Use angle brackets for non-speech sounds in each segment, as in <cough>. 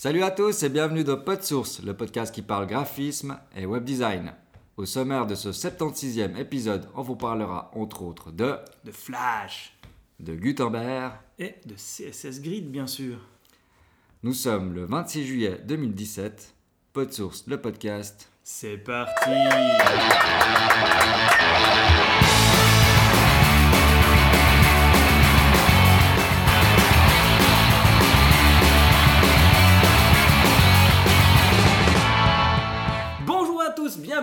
Salut à tous et bienvenue dans PodSource, le podcast qui parle graphisme et web design. Au sommaire de ce 76e épisode, on vous parlera entre autres de, de Flash de Gutenberg. et de CSS Grid, bien sûr. Nous sommes le 26 juillet 2017. PodSource, le podcast. C'est parti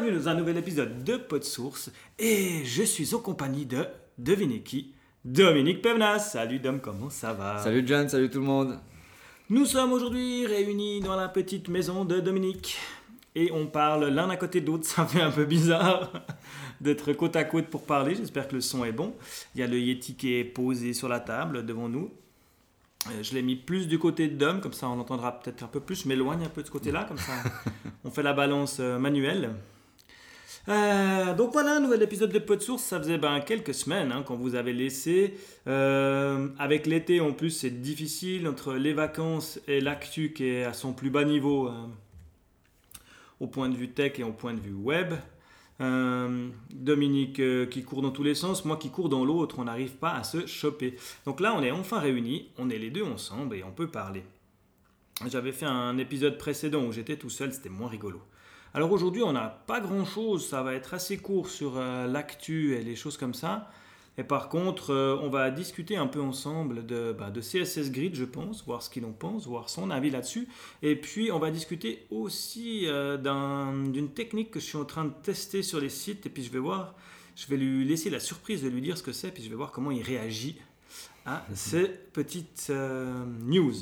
bienvenue dans un nouvel épisode de PodSource et je suis en compagnie de, devinez qui Dominique Pevnas. Salut Dom, comment ça va? Salut John, salut tout le monde. Nous sommes aujourd'hui réunis dans la petite maison de Dominique et on parle l'un à côté de l'autre. <laughs> Ça fait un peu bizarre d'être côte à côte pour parler. J'espère que le son est bon. Il y a le Yeti qui est posé sur la table devant nous. Euh, Je l'ai mis plus du côté de Dom, comme ça on entendra peut-être un peu plus. Je m'éloigne un peu de ce côté-là, comme ça <laughs> on fait la balance euh, manuelle. Euh, donc voilà, nouvel épisode de Pot de Source. Ça faisait ben, quelques semaines hein, qu'on vous avait laissé. Euh, avec l'été en plus, c'est difficile entre les vacances et l'actu qui est à son plus bas niveau euh, au point de vue tech et au point de vue web. Dominique qui court dans tous les sens, moi qui cours dans l'autre, on n'arrive pas à se choper. Donc là, on est enfin réunis, on est les deux ensemble et on peut parler. J'avais fait un épisode précédent où j'étais tout seul, c'était moins rigolo. Alors aujourd'hui, on n'a pas grand-chose, ça va être assez court sur euh, l'actu et les choses comme ça. Et par contre, euh, on va discuter un peu ensemble de, bah, de CSS Grid, je pense, voir ce qu'il en pense, voir son avis là-dessus. Et puis, on va discuter aussi euh, d'un- d'une technique que je suis en train de tester sur les sites. Et puis, je vais voir, je vais lui laisser la surprise de lui dire ce que c'est, puis je vais voir comment il réagit à <laughs> ces petites news.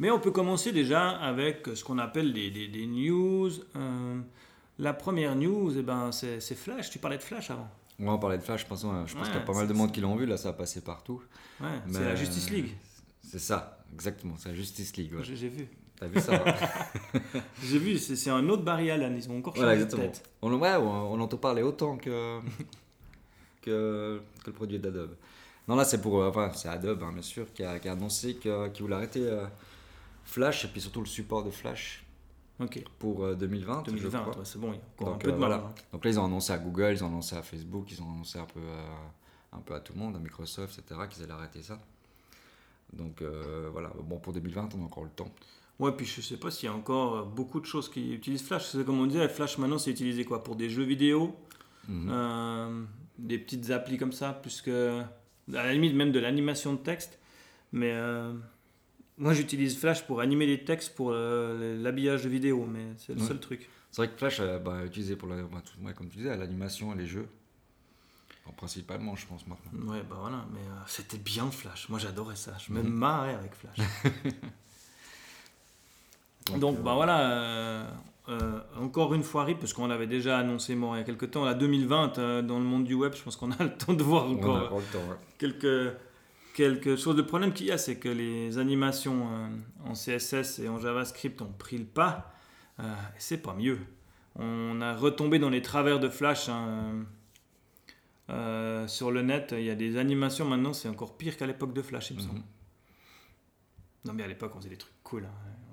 Mais on peut commencer déjà avec ce qu'on appelle des, des- des news. Euh, la première news, eh ben, c'est Flash. Tu parlais de Flash avant. On parler de Flash, je pense, je pense Ouais, qu'il y a pas mal de monde qui l'ont vu, là ça a passé partout. Ouais, c'est la Justice League. C'est ça, exactement, c'est la Justice League. J'ai vu. T'as vu ça <laughs> J'ai vu, c'est un autre Barry Allen. Ils ont encore Voilà, changé de tête. On, ouais, on, on entend parler autant que, <laughs> que, que le produit d'Adobe. Non, là, c'est pour. euh, Enfin, c'est Adobe, hein, bien sûr, qui a, qui a annoncé qu'il voulait arrêter euh, Flash et puis surtout le support de Flash Ok. pour euh, 2020. je 2020, crois. ouais, c'est bon. Il y a encore Donc, un peu euh, de mal. voilà. hein. Donc là, ils ont annoncé à Google, ils ont annoncé à Facebook, ils ont annoncé un peu à, un peu à tout le monde, à Microsoft, etc., qu'ils allaient arrêter ça. Donc euh, voilà, bon, pour 2020, on a encore le temps. Ouais, puis je sais pas s'il y a encore euh, beaucoup de choses qui utilisent Flash. C'est comme on disait, Flash maintenant c'est utilisé quoi? Pour des jeux vidéo, Mhm. euh, des petites applis comme ça, plus que. À la limite même de l'animation de texte. Mais euh, moi j'utilise Flash pour animer des textes pour euh, l'habillage de vidéo, mais c'est le Ouais. seul truc. C'est vrai que Flash, euh, bah, utilisé pour, la, bah, tout- ouais, comme tu disais, l'animation et les jeux. Enfin, principalement, je pense, maintenant. Ouais, bah voilà, mais euh, c'était bien Flash. Moi j'adorais ça. Je me Mhm. marrais avec Flash. <laughs> Donc, euh, bah voilà, encore une fois RIP, parce qu'on avait déjà annoncé mort il y a quelques temps, la 2020, euh, dans le monde du web, je pense qu'on a le temps de voir on encore a encore le temps, ouais. quelques, quelque chose. Le problème qu'il y a, c'est que les animations euh, en CSS et en JavaScript ont pris le pas, euh, c'est pas mieux. On a retombé dans les travers de Flash hein, euh, sur le net. Il y a des animations maintenant, c'est encore pire qu'à l'époque de Flash, il me semble. Mhm. Non, mais à l'époque, on faisait des trucs cool. hein.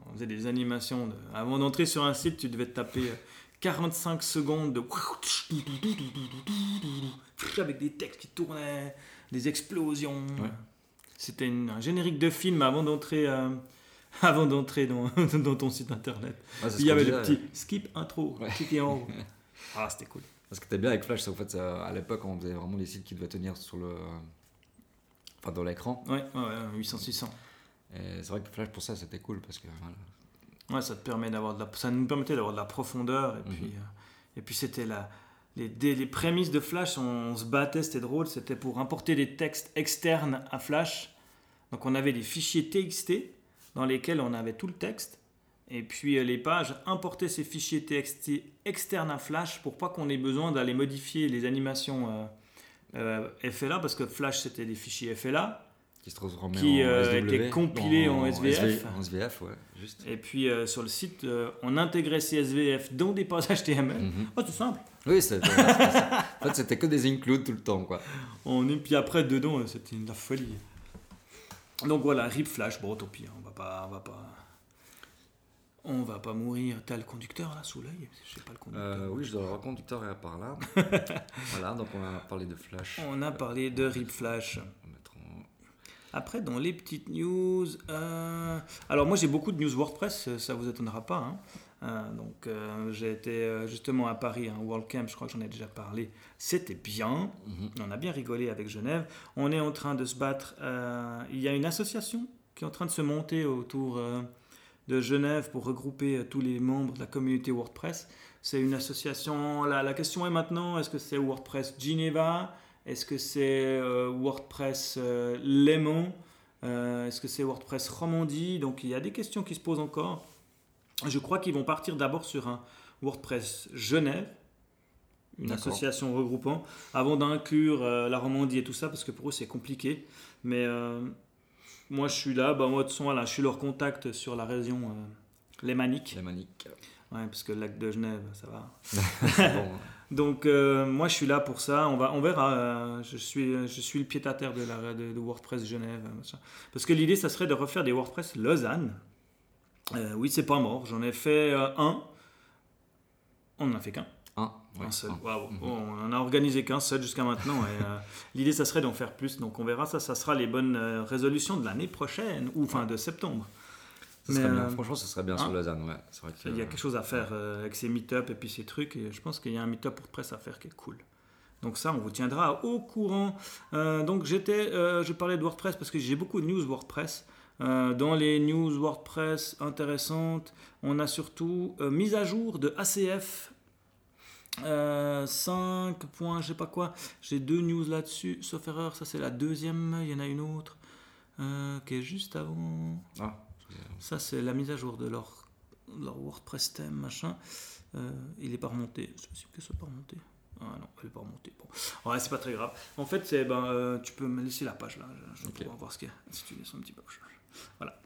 On faisait des animations. de- Avant d'entrer sur un site, tu devais te taper euh, 45 secondes de. avec des textes qui tournaient, des explosions. Ouais. C'était un générique de film avant d'entrer. euh, <laughs> Avant d'entrer dans, <laughs> dans ton site internet. Ouais, ce Il y avait le petit skip intro, Ouais. cliquez en haut. <laughs> Ah, c'était cool. Ce qui était bien avec Flash, c'est en fait, ça- à l'époque, on faisait vraiment des sites qui devaient tenir sur le. Enfin, dans l'écran. Ouais, ouais, ouais 800-600. Et c'est vrai que Flash, pour ça, c'était cool parce que. voilà. Ouais, ça te permet d'avoir de la, ça nous permettait d'avoir de la profondeur et Mhm. puis euh, et puis c'était la les, prémices de Flash, on, on se battait, c'était drôle, c'était pour importer des textes externes à Flash. Donc on avait des fichiers TXT dans lesquels on avait tout le texte et puis euh, les pages importaient ces fichiers TXT externes à Flash pour pas qu'on ait besoin d'aller modifier les animations euh, euh, FLA parce que Flash c'était des fichiers FLA Qui se transformait Qui, en euh, SW, était compilé en SVF. SV, en SVF, ouais, juste. Et puis euh, sur le site, euh, on intégrait ces SVF dans des pages HTML. Mhm. Oh, c'est simple. Oui, c'était. En fait, c'était que des includes tout le temps, quoi. On est, puis après, dedans, c'était de la folie. Donc voilà, RIP Flash, bon, tant pis, hein, on va pas. On va pas... on va pas mourir. T'as le conducteur là sous l'œil Je sais pas le conducteur. Euh, oui, je dois avoir le conducteur est par là. <laughs> voilà, donc on a parlé de Flash. On a parlé de Rip Flash. On va mettre en- Après, dans les petites news. euh, Alors, moi, j'ai beaucoup de news WordPress, euh, ça vous étonnera pas. hein. Euh, donc, euh, j'ai été justement à Paris, un WordCamp, je crois que j'en ai déjà parlé. C'était bien. Mhm. On a bien rigolé avec Genève. On est en train de se battre. Il y a une association qui est en train de se monter autour de Genève pour regrouper tous les membres de la communauté WordPress. C'est une association. La, la question est maintenant est-ce que c'est WordPress Geneva Est-ce que c'est euh, WordPress euh, Léman? Euh, Est-ce que c'est WordPress Romandie? Donc il y a des questions qui se posent encore. Je crois qu'ils vont partir d'abord sur un WordPress Genève, une association regroupant, avant d'inclure euh, la Romandie et tout ça, parce que pour eux c'est compliqué. Mais euh, moi je suis là, bah, moi de toute façon, voilà, je suis leur contact sur la région euh, lémanique. La manique. Ouais, parce que le lac de Genève, ça va. <laughs> Bon. Donc euh, moi je suis là pour ça. On va, on verra. euh, je suis, je suis le pied à terre de la de, de WordPress Genève. euh, machin. Parce que l'idée ça serait de refaire des WordPress Lausanne. Euh, oui, c'est pas mort. J'en ai fait un. On n'en a fait qu'un. Un. ouais, un seul. un. Mhm. On en a organisé qu'un seul jusqu'à maintenant. et, <laughs> l'idée ça serait d'en faire plus. Donc on verra ça. Ça sera les bonnes résolutions de l'année prochaine ou enfin de septembre. Ça serait Mais, bien. euh, Franchement, ça serait bien hein sur Lausanne. Ouais. C'est vrai que, Il y a quelque chose à faire euh, avec ces meet-up et puis ces trucs. Et je pense qu'il y a un meet-up WordPress à faire qui est cool. Donc ça, on vous tiendra au courant. Euh, donc j'étais, euh, je parlais de WordPress parce que j'ai beaucoup de news WordPress. Euh, dans les news WordPress intéressantes, on a surtout mise à jour de ACF. euh, 5 points, je sais pas quoi. J'ai deux news là-dessus, sauf erreur. Ça, c'est la deuxième. Il y en a une autre qui est juste avant. Ah, Ça, c'est la mise à jour de leur, leur WordPress thème, machin. Euh, il est pas remonté. C'est possible que ce soit pas remonté. Ah non, il est pas remonté. Bon. Ouais, c'est pas très grave. En fait, c'est, ben, euh, tu peux me laisser la page là. Je, je vais Ok. pouvoir voir ce qu'il y a. Si tu laisses un petit peu. Voilà.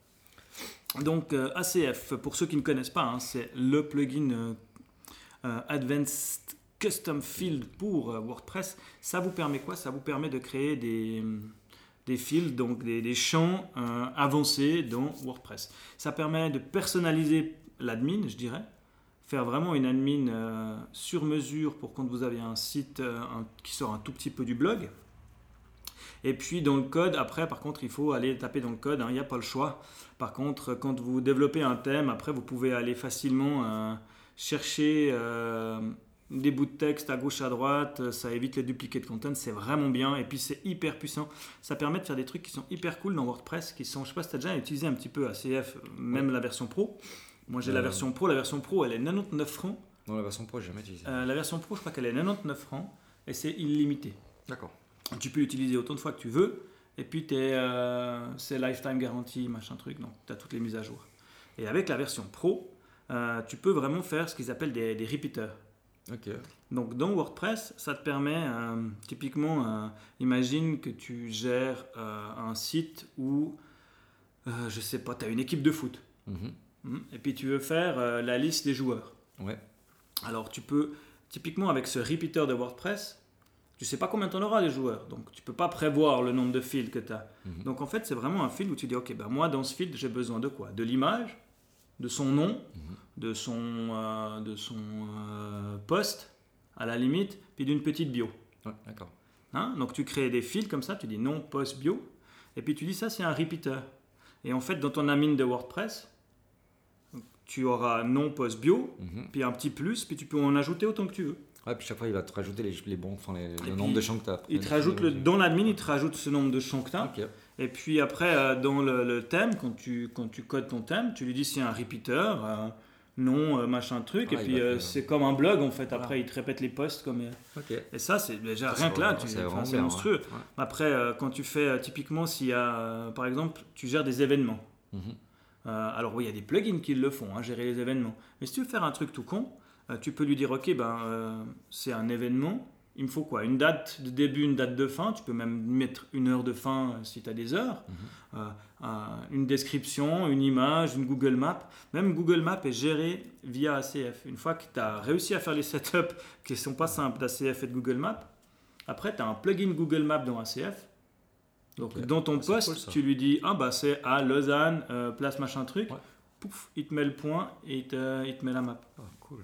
Donc, euh, ACF, pour ceux qui ne connaissent pas, hein, c'est le plugin Advanced Custom Field pour WordPress. Ça vous permet quoi? Ça vous permet de créer des, des fields, donc des, champs euh, avancés dans WordPress. Ça permet de personnaliser l'admin, je dirais. Faire vraiment une admin euh, sur mesure pour quand vous avez un site euh, qui sort un tout petit peu du blog. Et puis dans le code, après, par contre, il faut aller taper dans le code, hein, il n'y a pas le choix. Par contre, quand vous développez un thème, après, vous pouvez aller facilement chercher des bouts de texte à gauche, à droite, euh, ça évite les duplicate content, c'est vraiment bien. Et puis c'est hyper puissant. Ça permet de faire des trucs qui sont hyper cool dans WordPress, qui sont, je sais pas si tu as déjà utilisé un petit peu ACF, même la version pro. Moi j'ai la Euh. version pro, la version pro elle est 99 francs. Dans la version pro, j'ai jamais utilisé. Euh, la version pro, je crois qu'elle est 99 francs et c'est illimité. D'accord. Tu peux l'utiliser autant de fois que tu veux. Et puis, euh, c'est lifetime guarantee, machin truc. Donc, tu as toutes les mises à jour. Et avec la version pro, tu peux vraiment faire ce qu'ils appellent des, des repeaters. Ok. Donc, dans WordPress, ça te permet, euh, typiquement, euh, imagine que tu gères euh, un site où, je sais pas, tu as une équipe de foot. Mhm. Hmm, Et puis, tu veux faire la liste des joueurs. Ouais. Alors tu peux, typiquement avec ce repeater de WordPress, tu sais pas combien tu en auras les joueurs. Donc tu peux pas prévoir le nombre de fields que tu as. Mhm. Donc en fait c'est vraiment un field où tu dis ok ben moi dans ce field j'ai besoin de quoi? De l'image, de son nom, Mhm. De son, euh, de son euh, poste à la limite, puis d'une petite bio. Ouais, d'accord. Hein? Donc tu crées des fields comme ça, tu dis nom, post, bio, et puis tu dis ça c'est un repeater. Et en fait dans ton admin de WordPress, tu auras nom, post, bio, Mhm. puis un petit plus, puis tu peux en ajouter autant que tu veux. Ouais, puis chaque fois, il va te rajouter les, les bons, enfin, les, le puis, nombre de champs que tu as. Il te rajoute le, dans l'admin, il te rajoute ce nombre de champs que tu as. Et puis après, euh, dans le, le thème, quand tu, quand tu codes ton thème, tu lui dis c'est un repeater, euh, nom, euh, machin truc. Ah, et il puis euh, c'est comme un blog en fait. Voilà. Après, il te répète les posts. Comme, euh, et ça, c'est déjà rien que là, c'est monstrueux. ouais. Après, euh, quand tu fais typiquement, s'il y a, euh, par exemple, tu gères des événements. Mhm. Alors oui, il y a des plugins qui le font, hein, gérer les événements. Mais si tu veux faire un truc tout con, tu peux lui dire, ok, ben, c'est un événement, il me faut quoi? Une date de début, une date de fin, tu peux même mettre une heure de fin euh, si tu as des heures, Mhm. Euh, un- une description, une image, une Google Map. Même Google Map est géré via ACF. Une fois que tu as réussi à faire les <laughs> setups qui ne sont pas simples d'ACF et de Google Map, après tu as un plugin Google Map dans ACF. Donc dans ton Ah, poste, cool, tu lui dis ah bah c'est à Lausanne, euh, place machin truc. Ouais. pouf, il te met le point et il te, il te met la map. Ah, cool.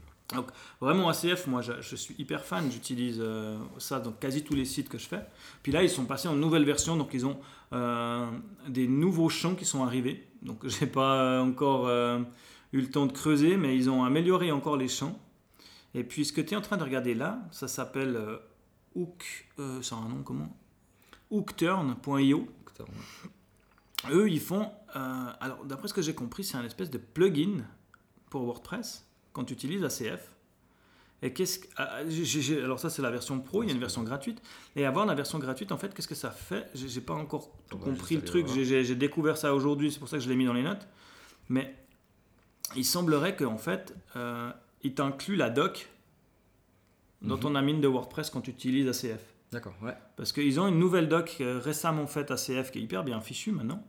Vraiment ACF, moi je, je suis hyper fan, j'utilise euh, ça dans quasi tous les sites que je fais. Puis là, ils sont passés en nouvelle version, donc ils ont euh, des nouveaux champs qui sont arrivés. Donc <laughs> j'ai pas encore euh, eu le temps de creuser, mais ils ont amélioré encore les champs. Et puis ce que tu es en train de regarder là, ça s'appelle Hook, ça a un nom comment? Hookturn.io. Eux, ils font, alors d'après ce que j'ai compris, c'est un espèce de plugin pour WordPress quand tu utilises ACF. Et qu'est-ce ah, alors ça c'est la version pro, il y a une version gratuite. Et avoir la version gratuite, en fait, qu'est-ce que ça fait? J'ai pas encore compris le truc. J'ai découvert ça aujourd'hui, c'est pour ça que je l'ai mis dans les notes. Mais il semblerait qu'en fait, euh, il t'inclut la doc dans mhm. ton amine de WordPress quand tu utilises ACF. D'accord, ouais. Parce qu'ils ont une nouvelle doc euh, récemment faite ACF qui est hyper bien fichue maintenant.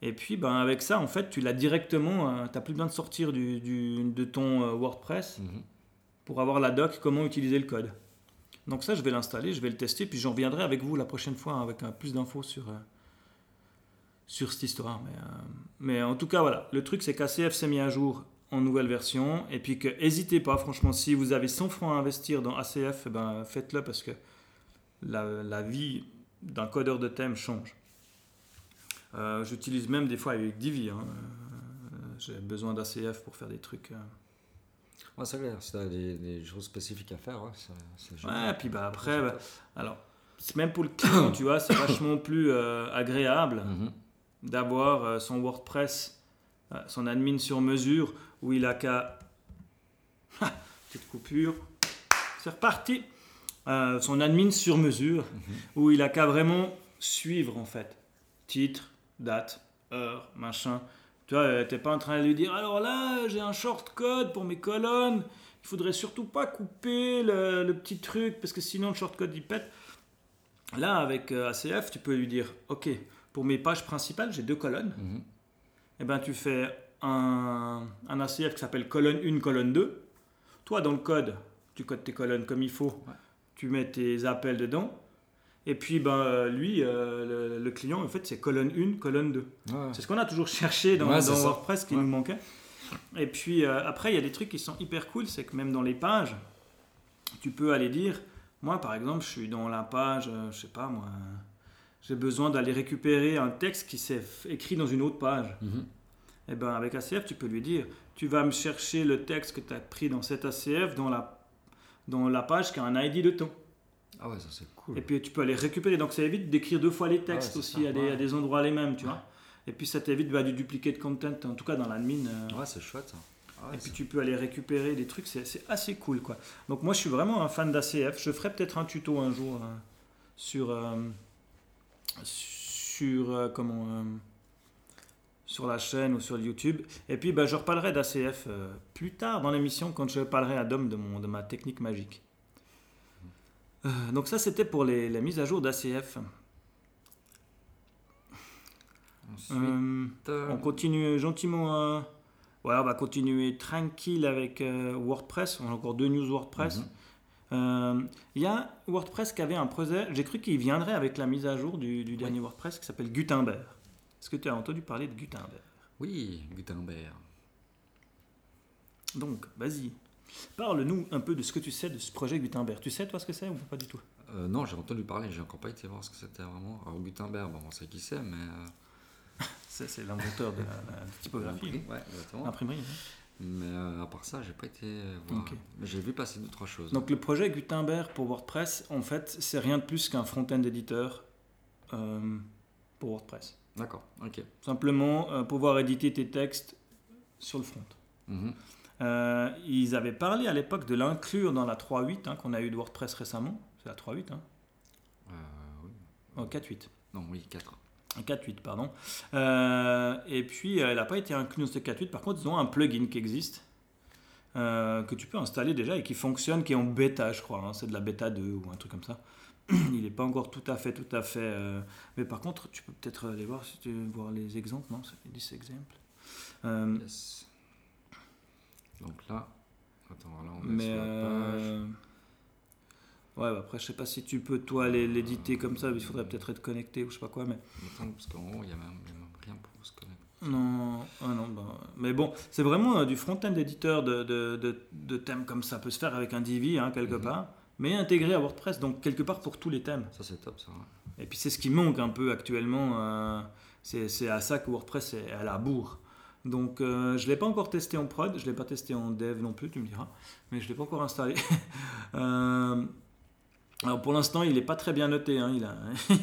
Et puis, ben, avec ça, en fait, tu l'as directement. Euh, tu n'as plus besoin de sortir du, de ton euh, WordPress mhm. pour avoir la doc, comment utiliser le code. Donc, ça, je vais l'installer, je vais le tester, puis j'en reviendrai avec vous la prochaine fois avec euh, plus d'infos sur, sur cette histoire. Mais, mais en tout cas, voilà. Le truc, c'est qu'ACF s'est mis à jour en nouvelle version. Et puis, que n'hésitez pas, franchement, si vous avez 100 francs à investir dans ACF, eh ben, faites-le parce que la, la vie d'un codeur de thème change. Euh, j'utilise même des fois avec Divi. Hein. Euh, j'ai besoin d'ACF pour faire des trucs. Euh. Ouais, c'est clair, si tu as des, choses spécifiques à faire, ouais, c'est Ouais, puis bah, après, bah, alors, même pour le client, tu vois, c'est <coughs> vachement plus agréable mhm. d'avoir son WordPress, son admin sur mesure, où il a qu'à. <laughs> Petite coupure. C'est reparti. son admin sur mesure, mhm. où il a qu'à vraiment suivre en fait. Titre, date, heure, machin. Tu vois, euh, t'es pas en train de lui dire alors là, j'ai un short code pour mes colonnes. Il faudrait surtout pas couper le, petit truc parce que sinon le short code il pète. Là, avec euh, ACF, tu peux lui dire ok, pour mes pages principales, j'ai deux colonnes. Mhm. Et eh ben, tu fais un, un ACF qui s'appelle colonne 1, colonne 2. Toi, dans le code, tu codes tes colonnes comme il faut. Tu mets tes appels dedans. Et puis, ben, lui, euh, le, client, en fait, c'est colonne 1, colonne 2. C'est ce qu'on a toujours cherché dans, WordPress qui nous manquait. Et puis, euh, après, il y a des trucs qui sont hyper cool. C'est que même dans les pages, tu peux aller dire, moi, par exemple, je suis dans la page, euh, je sais pas, moi, j'ai besoin d'aller récupérer un texte qui s'est écrit dans une autre page. Mhm. Et ben, avec ACF, tu peux lui dire, tu vas me chercher le texte que tu as pris dans cet ACF dans la, dans la page qui a un ID de ton. Ah ouais, ça c'est cool. Et puis tu peux aller récupérer, donc ça évite d'écrire deux fois les textes aussi à des, à des, endroits les mêmes, tu vois. Et puis ça t'évite bah, du de content, en tout cas dans l'admin. Euh. Ouais, c'est chouette ça. Ah et puis tu peux aller récupérer des trucs, c'est assez cool quoi. Donc moi je suis vraiment un fan d'ACF. Je ferai peut-être un tuto un jour hein, sur euh, sur euh, comment sur la chaîne ou sur YouTube. Et puis bah, je reparlerai d'ACF plus tard dans l'émission quand je parlerai à Dom de mon de ma technique magique. Euh, donc ça, c'était pour les, la mise à jour d'ACF. Euh, on continue gentiment. Ouais, on va continuer tranquille avec euh, WordPress. On a encore deux news WordPress. Mhm. Il y a WordPress qui avait un projet. J'ai cru qu'il viendrait avec la mise à jour du, dernier WordPress qui s'appelle Gutenberg. Est-ce que tu as entendu parler de Gutenberg? Oui, Gutenberg. Donc, vas-y. Parle-nous un peu de ce que tu sais de ce projet Gutenberg. Tu sais, toi, ce que c'est ou pas du tout? Euh, Non, j'ai entendu parler, j'ai encore pas été voir ce que c'était vraiment. Alors, Gutenberg, bon, on sait qui c'est, mais. Euh, <laughs> c'est l'inventeur de la, typographie. Ouais, exactement. L'imprimerie. Mais euh, à part ça, j'ai pas été voir. Mais j'ai vu passer deux, trois choses. Donc, le projet Gutenberg pour WordPress, en fait, c'est rien de plus qu'un front-end éditeur pour WordPress. D'accord, ok. Simplement pouvoir éditer tes textes sur le front. Mm euh, ils avaient parlé à l'époque de l'inclure dans la 3.8 hein, qu'on a eu de WordPress récemment. C'est la 3.8 hein euh, oui. Oh, 4.8. Non, oui, 4. 4.8, pardon. Euh, et puis, elle n'a pas été inclue dans ce 4.8. Par contre, ils ont un plugin qui existe, que tu peux installer déjà et qui fonctionne, qui est en bêta, je crois. Hein. C'est de la bêta 2 ou un truc comme ça. <clears throat> Il n'est pas encore tout à fait, tout à fait. mais par contre, tu peux peut-être aller voir si tu veux voir les exemples. Non, ça fait 10 exemples. Yes. Donc là, attends, là on est Mais sur la page. Euh, ouais, bah après, je sais pas si tu peux toi l'éditer comme ça, il faudrait peut-être être connecté ou je sais pas quoi. Mais... Attends, parce qu'en haut, il n'y a, même rien pour se connecter. Non, Ah non, bah, mais bon, c'est vraiment euh, du front-end éditeur de, de, de, de thèmes comme ça peut se faire avec un Divi, hein, quelque Mhm. part, mais intégré à WordPress, donc quelque part pour tous les thèmes. Ça, c'est top, ça. ouais. Et puis c'est ce qui manque un peu actuellement, euh, c'est c'est à ça que WordPress est à la bourre. Donc euh, je ne l'ai pas encore testé en prod, je ne l'ai pas testé en dev non plus, tu me diras, mais je ne l'ai pas encore installé. <laughs> Euh, alors pour l'instant, il n'est pas très bien noté, hein, il, a,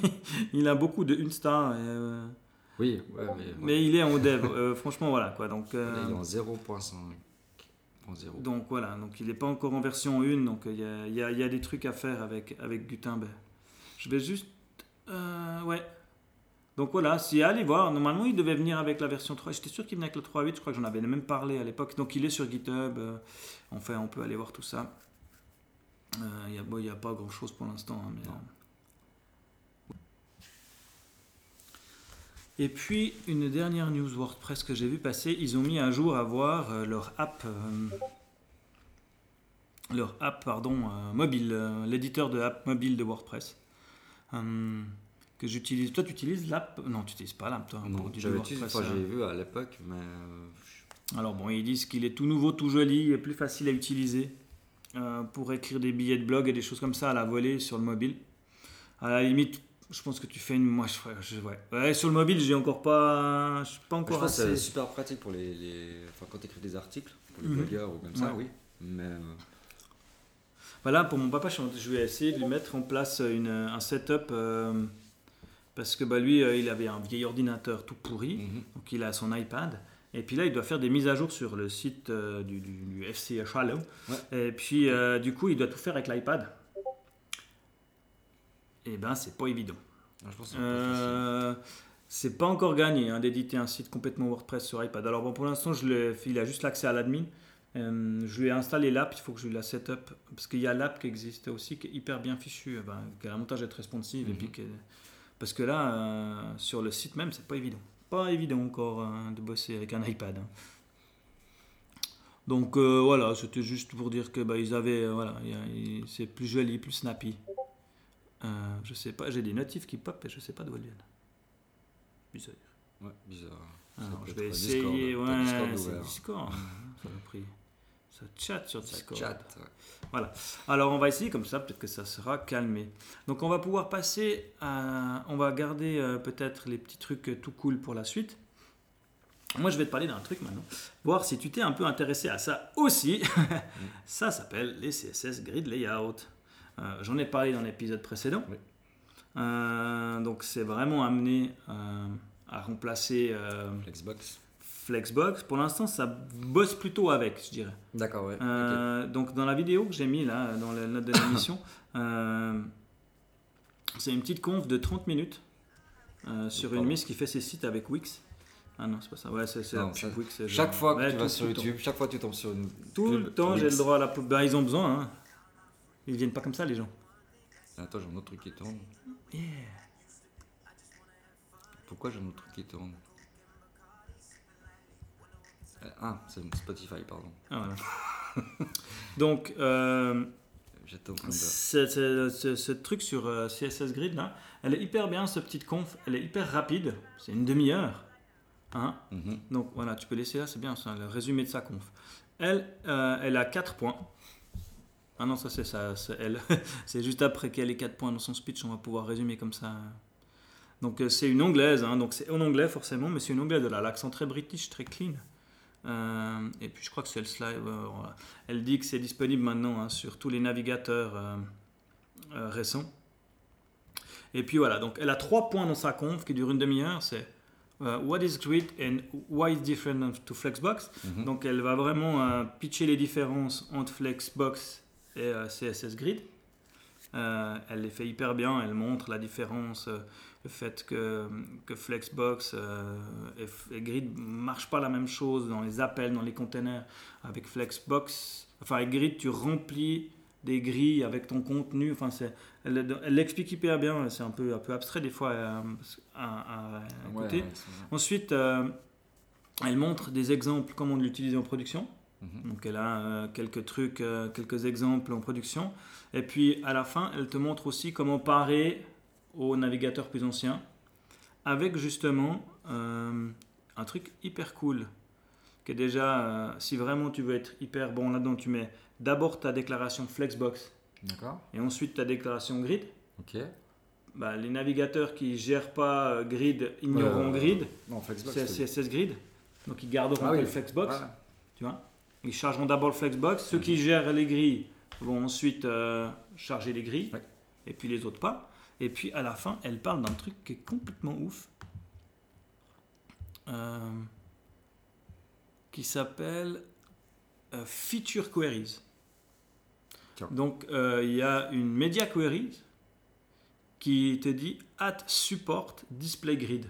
<laughs> il a beaucoup de une star, et, euh, Oui, ouais, mais. mais il est en dev, franchement voilà quoi. Donc, il est en 0.5. 0.0. donc voilà, donc il n'est pas encore en version 1, donc il y, a, il y a- il y a des trucs à faire avec, avec Gutenberg. Je vais juste... ouais. Donc voilà, si allez voir, normalement il devait venir avec la version 3. J'étais sûr qu'il venait avec la 3.8, je crois que j'en avais même parlé à l'époque. Donc il est sur GitHub, euh, enfin on peut aller voir tout ça. Euh, Il n'y a, bon, pas grand chose pour l'instant. hein, mais, euh. Et puis une dernière news WordPress que j'ai vu passer, ils ont mis un jour à voir euh, leur app, euh, leur app pardon, euh, mobile, euh, l'éditeur de app mobile de WordPress. Que j'utilise. Toi, tu utilises l'app? Non, tu n'utilises pas l'app, toi. Non, utilisé, enfin, hein. j'ai vu à l'époque, mais. euh, Alors bon, ils disent qu'il est tout nouveau, tout joli et plus facile à utiliser euh, pour écrire des billets de blog et des choses comme ça à la volée sur le mobile. À la limite, je pense que tu fais une... Moi, je, je- ouais. Ouais, sur le mobile, j'ai encore pas... Je suis pas Je encore pense que c'est assez... super pratique pour les, les- Enfin, quand tu écris des articles, pour les Mhm. blogueurs ou comme ça, oui. Mais. euh, Voilà, pour mon papa, je je vais essayer de lui mettre en place une, un setup euh, parce que bah, lui, euh, il avait un vieil ordinateur tout pourri, mhm. donc il a son iPad. Et puis là, il doit faire des mises à jour sur le site euh, du, du, du FC Shallow. Et puis, euh, du coup, il doit tout faire avec l'iPad. Et ben, c'est pas évident. Ah, Je c'est pas encore gagné hein, d'éditer un site complètement WordPress sur iPad. Alors bon, pour l'instant, il a juste l'accès à l'admin. Euh, je lui ai installé l'app, il faut que je lui la setup. Parce qu'il y a l'app qui existe aussi, qui est hyper bien fichue, euh, ben, qui a l'avantage d'être responsive. et Mhm. puis parce que là, euh, sur le site même, c'est pas évident. Pas évident encore euh, de bosser avec un iPad. hein. Donc euh, voilà, c'était juste pour dire que bah, ils avaient, euh, voilà, c'est plus joli, plus snappy. Je sais pas, j'ai des notifs qui pop et je sais pas d'où elles viennent. Bizarre. Ouais, bizarre. Alors, je vais Discord. essayer. T'as Ouais, Discord. Discord. <laughs> ça. Ça chat sur Ça Discord. ouais. Alors on va essayer comme ça, peut-être que ça sera calmé. Donc on va pouvoir passer à... On va garder euh, peut-être les petits trucs euh, tout cool pour la suite. Moi je vais te parler d'un truc maintenant. Voir si tu t'es un peu intéressé à ça aussi. <laughs> ça s'appelle les CSS Grid Layout. Euh, J'en ai parlé dans l'épisode précédent. Oui. Euh, donc c'est vraiment amené à remplacer Flexbox. Flexbox. Pour l'instant ça bosse plutôt avec, je dirais. D'accord, ouais. Euh, Donc dans la vidéo que j'ai mis là, dans la note de <coughs> l'émission, euh, c'est une petite conf de 30 minutes euh, sur une miss qui fait ses sites avec Wix. Ah non, c'est pas ça. Ouais, c'est Wix. Chaque fois que Ouais, tu vas sur. YouTube, chaque fois que tu tombes sur une. Tout le temps, j'ai le droit à la pub. Ben, ils ont besoin. Hein. Ils viennent pas comme ça, les gens. Attends, j'ai un autre truc qui tourne. Yeah. Pourquoi j'ai un autre truc qui tourne? Ah, c'est Spotify, pardon. Ah, voilà. <laughs> Donc, euh, de. ce, ce- ce- ce truc sur euh, CSS Grid là, elle est hyper bien, ce petite conf. Elle est hyper rapide. C'est une demi-heure. Hein Mhm. Donc voilà, tu peux laisser là, c'est bien ça, le résumé de sa conf. Elle, euh, elle a 4 points. Ah non, ça c'est ça, c'est elle. <laughs> c'est juste après qu'elle ait 4 points dans son speech, on va pouvoir résumer comme ça. Donc euh, c'est une anglaise, hein, donc c'est en anglais forcément, mais c'est une anglaise, elle a l'accent très british, très clean. Euh, et puis je crois que c'est le slide. euh. Elle dit que c'est disponible maintenant hein, sur tous les navigateurs euh, euh, récents. Et puis voilà, donc elle a trois points dans sa conf qui durent une demi-heure. C'est What is Grid and why it's different to Flexbox? Mhm. Donc elle va vraiment pitcher les différences entre Flexbox et CSS Grid. Elle les fait hyper bien, elle montre la différence, le fait que, que Flexbox euh, et, Grid ne marchent pas la même chose dans les appels, dans les containers. Avec Flexbox, enfin avec Grid, tu remplis des grilles avec ton contenu. Enfin, c'est, elle l'explique hyper bien, c'est un peu, un peu abstrait des fois euh, à, à- écouter. ouais. Ensuite, euh, elle montre des exemples comment l'utiliser en production. Mhm. Donc elle a euh, quelques trucs, quelques exemples en production. Et puis à la fin, elle te montre aussi comment parer aux navigateurs plus anciens avec justement euh, un truc hyper cool. Que déjà, euh, si vraiment tu veux être hyper bon là-dedans, tu mets d'abord ta déclaration Flexbox et ensuite ta déclaration Grid. Ok. Bah, les navigateurs qui gèrent pas euh, Grid ignoreront Grid, Non, Flexbox. CSS Grid. Donc ils garderont Ah oui. le Flexbox. Tu vois Ils chargeront d'abord le Flexbox. Ceux qui gèrent les grilles vont ensuite euh, charger les grilles. Ouais. Et puis les autres pas. Et puis à la fin, elle parle d'un truc qui est complètement ouf. Euh, qui s'appelle euh, Feature Queries. Tiens. Donc euh, il y a une Media Queries qui te dit at support display grid.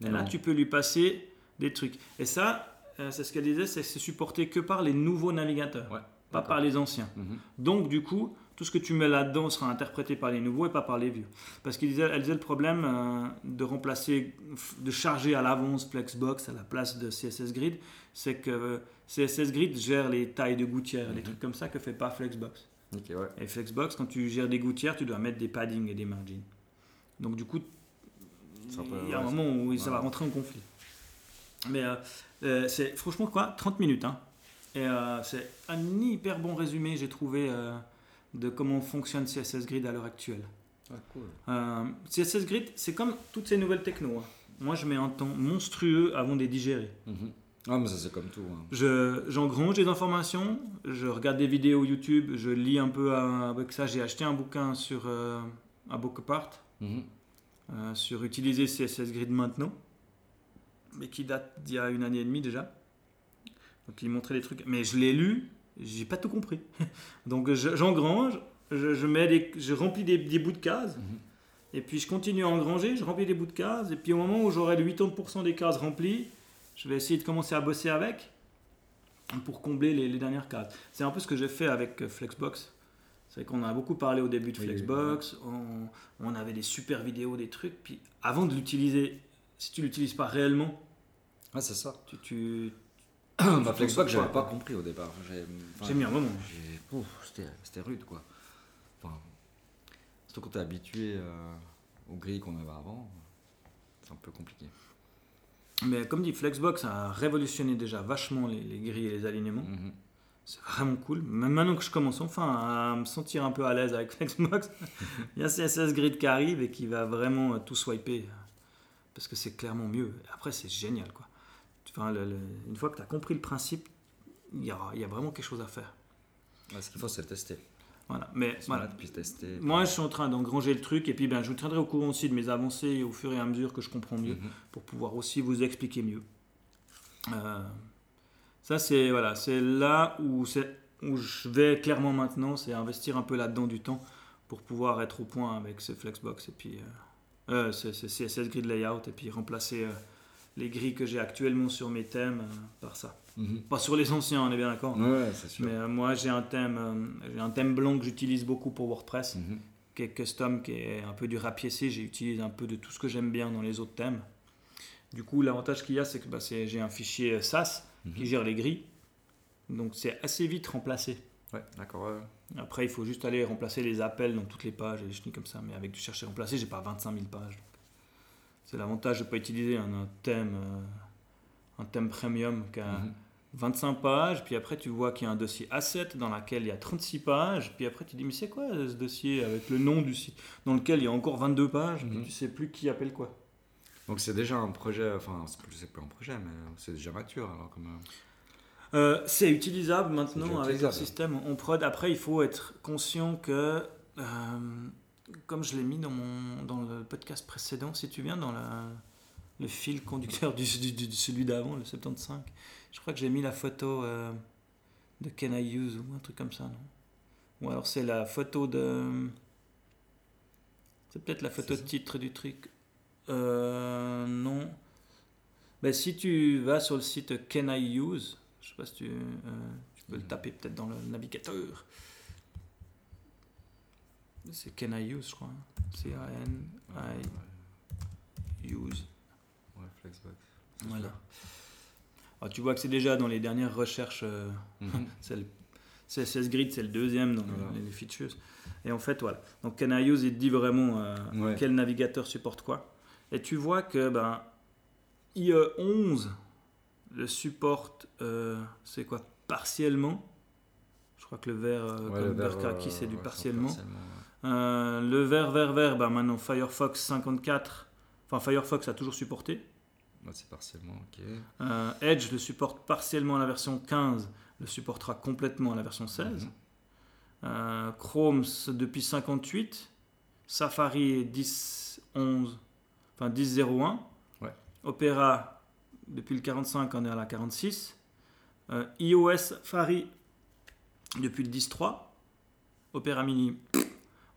Et là, tu peux lui passer des trucs. Et ça, c'est ce qu'elle disait, c'est supporté que par les nouveaux navigateurs, Ouais. pas par les anciens. Mhm. Donc, du coup, tout ce que tu mets là-dedans sera interprété par les nouveaux et pas par les vieux. Parce qu'elle disait, elle disait le problème euh, de remplacer, de charger à l'avance Flexbox à la place de CSS Grid, c'est que euh, CSS Grid gère les tailles de gouttières, les Mhm. trucs comme ça que fait pas Flexbox. Ok, ouais. Et Flexbox, quand tu gères des gouttières, tu dois mettre des paddings et des margins. Donc du coup, il y a un ouais, moment où ça va rentrer en conflit. Mais euh, euh, c'est franchement quoi 30 minutes. Hein. Et euh, c'est un hyper bon résumé, j'ai trouvé, de comment fonctionne CSS Grid à l'heure actuelle. Ouais, cool. Euh, CSS Grid, c'est comme toutes ces nouvelles techno. hein. Moi, je mets un temps monstrueux avant de les digérer. Mhm. Ah, mais ça, c'est comme tout. hein. Je, j'engrange des informations, je regarde des vidéos YouTube, je lis un peu euh, avec ça. J'ai acheté un bouquin sur euh, un book apart, Mhm. euh, sur utiliser CSS Grid maintenant, mais qui date d'il y a une année et demie déjà. Donc il montrait des trucs, mais je l'ai lu, j'ai pas tout compris. <laughs> Donc je- j'engrange, je, je mets des, je remplis des, des bouts de cases, Mhm. et puis je continue à engranger, je remplis des bouts de cases, et puis au moment où j'aurai le 80% des cases remplies, je vais essayer de commencer à bosser avec pour combler les, les dernières cases. C'est un peu ce que j'ai fait avec euh, Flexbox. C'est qu'on a beaucoup parlé au début de Oui, Flexbox, on, on avait des super vidéos, des trucs, puis avant de l'utiliser, si tu l'utilises pas réellement, Ouais, c'est ça. tu, tu <coughs> bah, Flexbox, j'avais pas compris au départ. J'ai enfin, mis un moment. C'était rude, quoi. Enfin, surtout quand t'es habitué euh, aux grilles qu'on avait avant, c'est un peu compliqué. Mais comme dit, Flexbox a révolutionné déjà vachement les, les grilles et les alignements. Mhm. C'est vraiment cool. Même maintenant que je commence enfin à me sentir un peu à l'aise avec Flexbox, <laughs> il y a CSS Grid qui arrive et qui va vraiment tout swiper. Parce que c'est clairement mieux. Après, c'est génial. Quoi. Enfin, le- le- une fois que tu as compris le principe, il y a, il y a vraiment quelque chose à faire. Ouais, ce qu'il faut, c'est le tester. Voilà. Mais voilà. tester. Moi, je suis en train d'engranger le truc et puis ben, je vous tiendrai au courant aussi de mes avancées au fur et à mesure que je comprends mieux Mhm. pour pouvoir aussi vous expliquer mieux. Euh, ça, c'est voilà, c'est là où, je vais clairement maintenant, c'est investir un peu là-dedans du temps pour pouvoir être au point avec ce Flexbox et puis euh, euh, ce, ce CSS Grid Layout et puis remplacer euh, les grilles que j'ai actuellement sur mes thèmes euh, par ça. Mhm. Pas sur les anciens, on est bien d'accord. Ouais, c'est sûr. Mais euh, moi, j'ai un thème, euh, j'ai un thème blanc que j'utilise beaucoup pour WordPress Mhm. qui est custom, qui est un peu du rapiécé. J'ai utilisé un peu de tout ce que j'aime bien dans les autres thèmes. Du coup, l'avantage qu'il y a, c'est que bah, c'est- j'ai un fichier SAS qui Mhm. gère les grilles. Donc c'est assez vite remplacé. Ouais, d'accord. ouais. Après, il faut juste aller remplacer les appels dans toutes les pages et des chenilles comme ça. Mais avec du chercher remplacer, j'ai pas 25 000 pages. C'est l'avantage de ne pas utiliser un, un thème, euh, un thème premium qui a Mhm. 25 pages. Puis après, tu vois qu'il y a un dossier asset dans lequel il y a 36 pages. Puis après, tu dis, mais c'est quoi ce dossier avec le nom du site? Dans lequel il y a encore 22 pages Puis Mhm. tu sais plus qui appelle quoi. Donc c'est déjà un projet, enfin, c'est plus, un projet, mais c'est déjà mature alors comme. euh, Euh, c'est utilisable maintenant avec utilisable. système en prod. Après, il faut être conscient que, euh, comme je l'ai mis dans, mon, dans le podcast précédent, si tu viens dans la, le fil conducteur du, du- du- de celui d'avant, le 75, je crois que j'ai mis la photo euh, de Can I Use ou un truc comme ça, non? Ou alors c'est la photo de. C'est peut-être la photo de titre du truc. Euh, non. Ben, si tu vas sur le site Can I Use, je sais pas si tu, euh, tu peux le Mhm. taper peut-être dans le navigateur. C'est Can I Use, je crois. C-A-N-I Use. Ouais, Flexbox. Voilà. Alors, tu vois que c'est déjà dans les dernières recherches. euh, <laughs> c'est le CSS Grid, c'est le deuxième dans les- features. Et en fait, voilà. Donc, Can I Use, il te dit vraiment euh, Ouais. quel navigateur supporte quoi. Et tu vois que ben, IE 11 le supporte, euh, c'est quoi? Partiellement. Je crois que le vert, euh, Ouais, comme le vert, c'est du ouais, partiellement. Euh, le vert, vert, vert, bah maintenant Firefox 54, enfin Firefox a toujours supporté. C'est partiellement, ok. Euh, Edge le supporte partiellement à la version 15, le supportera complètement à la version 16. Mhm. Euh, Chrome depuis 58, Safari est 10, 11, enfin 10.01. Ouais. Opera depuis le 45, on est à la 46. Euh, iOS Safari depuis le 10.3. Opera Mini.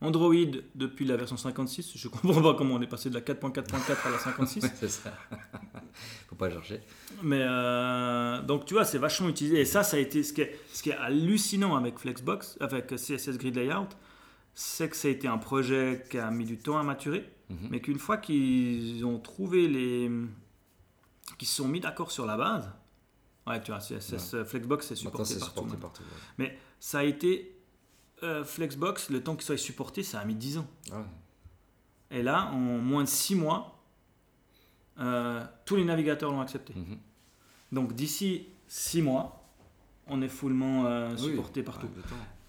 Android depuis la version 56. Je comprends pas comment on est passé de la 4.4.4 à la 56. <laughs> Ouais, c'est ça. <laughs> Faut pas chercher. Mais euh, donc tu vois, c'est vachement utilisé. Et ça, ça a été ce qui est, ce qui est hallucinant avec Flexbox, avec CSS Grid Layout, c'est que ça a été un projet qui a mis du temps à maturer, Mhm. mais qu'une fois qu'ils ont trouvé les, qu'ils se sont mis d'accord sur la base, ouais, tu vois, CSS Flexbox c'est supporté partout. ouais. Mais ça a été euh, Flexbox, le temps qu'il soit supporté, ça a mis 10 ans. Ah, Et là, en moins de 6 mois, euh, tous les navigateurs l'ont accepté. mhm. Donc d'ici 6 mois, on est fullement euh, Oui, supporté partout.